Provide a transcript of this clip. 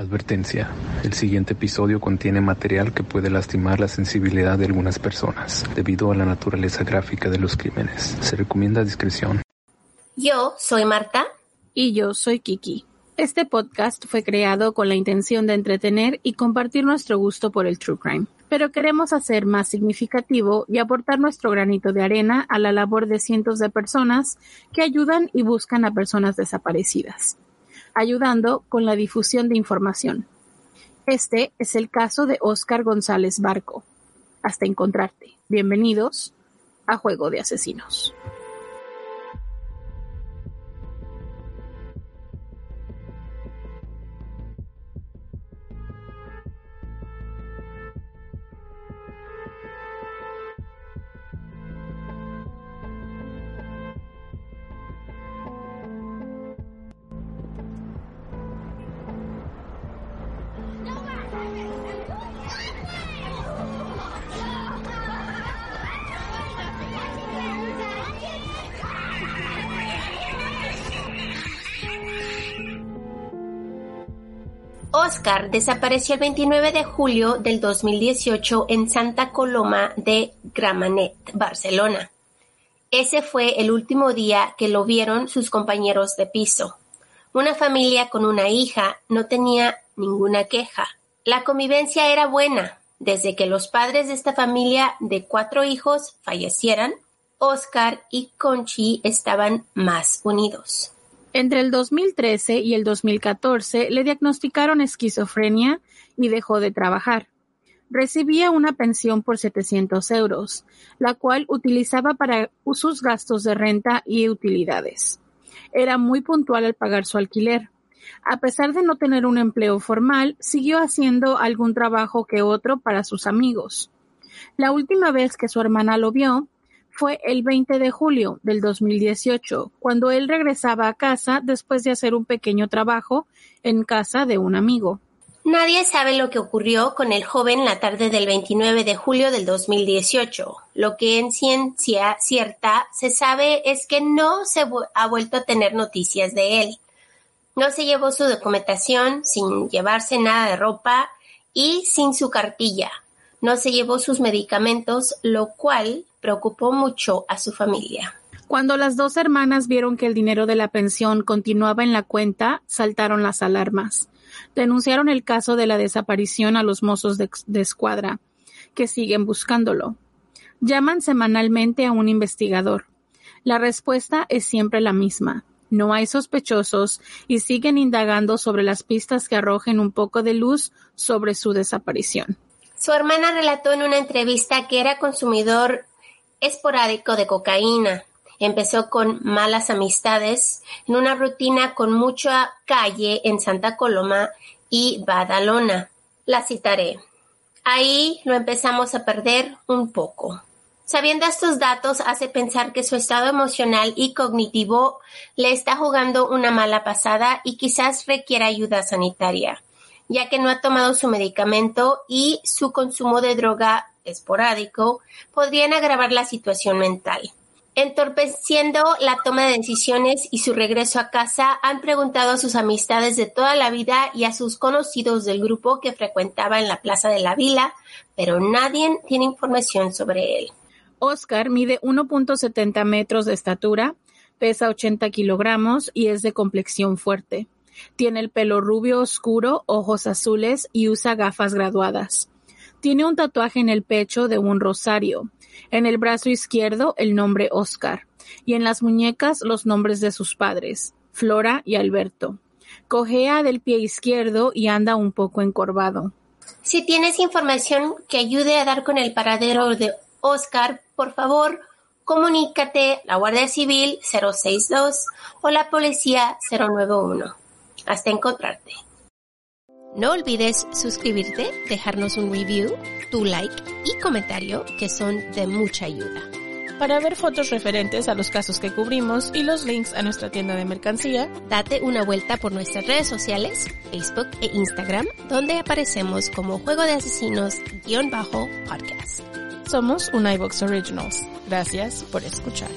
Advertencia. El siguiente episodio contiene material que puede lastimar la sensibilidad de algunas personas debido a la naturaleza gráfica de los crímenes. Se recomienda discreción. Yo soy Marta. Y yo soy Kiki. Este podcast fue creado con la intención de entretener y compartir nuestro gusto por el true crime, pero queremos hacer más significativo y aportar nuestro granito de arena a la labor de cientos de personas que ayudan y buscan a personas desaparecidas ayudando con la difusión de información. Este es el caso de Oscar González Barco. Hasta encontrarte. Bienvenidos a Juego de Asesinos. Oscar desapareció el 29 de julio del 2018 en Santa Coloma de Gramenet, Barcelona. Ese fue el último día que lo vieron sus compañeros de piso. Una familia con una hija no tenía ninguna queja. La convivencia era buena. Desde que los padres de esta familia de cuatro hijos fallecieran, Oscar y Conchi estaban más unidos. Entre el 2013 y el 2014 le diagnosticaron esquizofrenia y dejó de trabajar. Recibía una pensión por 700 euros, la cual utilizaba para sus gastos de renta y utilidades. Era muy puntual al pagar su alquiler. A pesar de no tener un empleo formal, siguió haciendo algún trabajo que otro para sus amigos. La última vez que su hermana lo vio, fue el 20 de julio del 2018, cuando él regresaba a casa después de hacer un pequeño trabajo en casa de un amigo. Nadie sabe lo que ocurrió con el joven la tarde del 29 de julio del 2018. Lo que en ciencia cierta se sabe es que no se ha vuelto a tener noticias de él. No se llevó su documentación sin llevarse nada de ropa y sin su cartilla. No se llevó sus medicamentos, lo cual preocupó mucho a su familia. Cuando las dos hermanas vieron que el dinero de la pensión continuaba en la cuenta, saltaron las alarmas. Denunciaron el caso de la desaparición a los mozos de, escuadra, que siguen buscándolo. Llaman semanalmente a un investigador. La respuesta es siempre la misma. No hay sospechosos y siguen indagando sobre las pistas que arrojen un poco de luz sobre su desaparición. Su hermana relató en una entrevista que era consumidor esporádico de cocaína. Empezó con malas amistades, en una rutina con mucha calle en Santa Coloma y Badalona. La citaré. Ahí lo empezamos a perder un poco. Sabiendo estos datos hace pensar que su estado emocional y cognitivo le está jugando una mala pasada y quizás requiera ayuda sanitaria, ya que no ha tomado su medicamento y su consumo de droga esporádico podrían agravar la situación mental. Entorpeciendo la toma de decisiones y su regreso a casa, han preguntado a sus amistades de toda la vida y a sus conocidos del grupo que frecuentaba en la Plaza de la Vila, pero nadie tiene información sobre él. Oscar mide 1.70 metros de estatura, pesa 80 kilogramos y es de complexión fuerte. Tiene el pelo rubio oscuro, ojos azules y usa gafas graduadas. Tiene un tatuaje en el pecho de un rosario, en el brazo izquierdo el nombre Oscar y en las muñecas los nombres de sus padres, Flora y Alberto. Cojea del pie izquierdo y anda un poco encorvado. Si tienes información que ayude a dar con el paradero de Oscar, por favor, comunícate a la Guardia Civil 062 o la Policía 091. Hasta encontrarte. No olvides suscribirte, dejarnos un review, tu like y comentario que son de mucha ayuda. Para ver fotos referentes a los casos que cubrimos y los links a nuestra tienda de mercancía, date una vuelta por nuestras redes sociales, Facebook e Instagram, donde aparecemos como Juego de Asesinos-podcast. Somos un iBox Originals. Gracias por escuchar.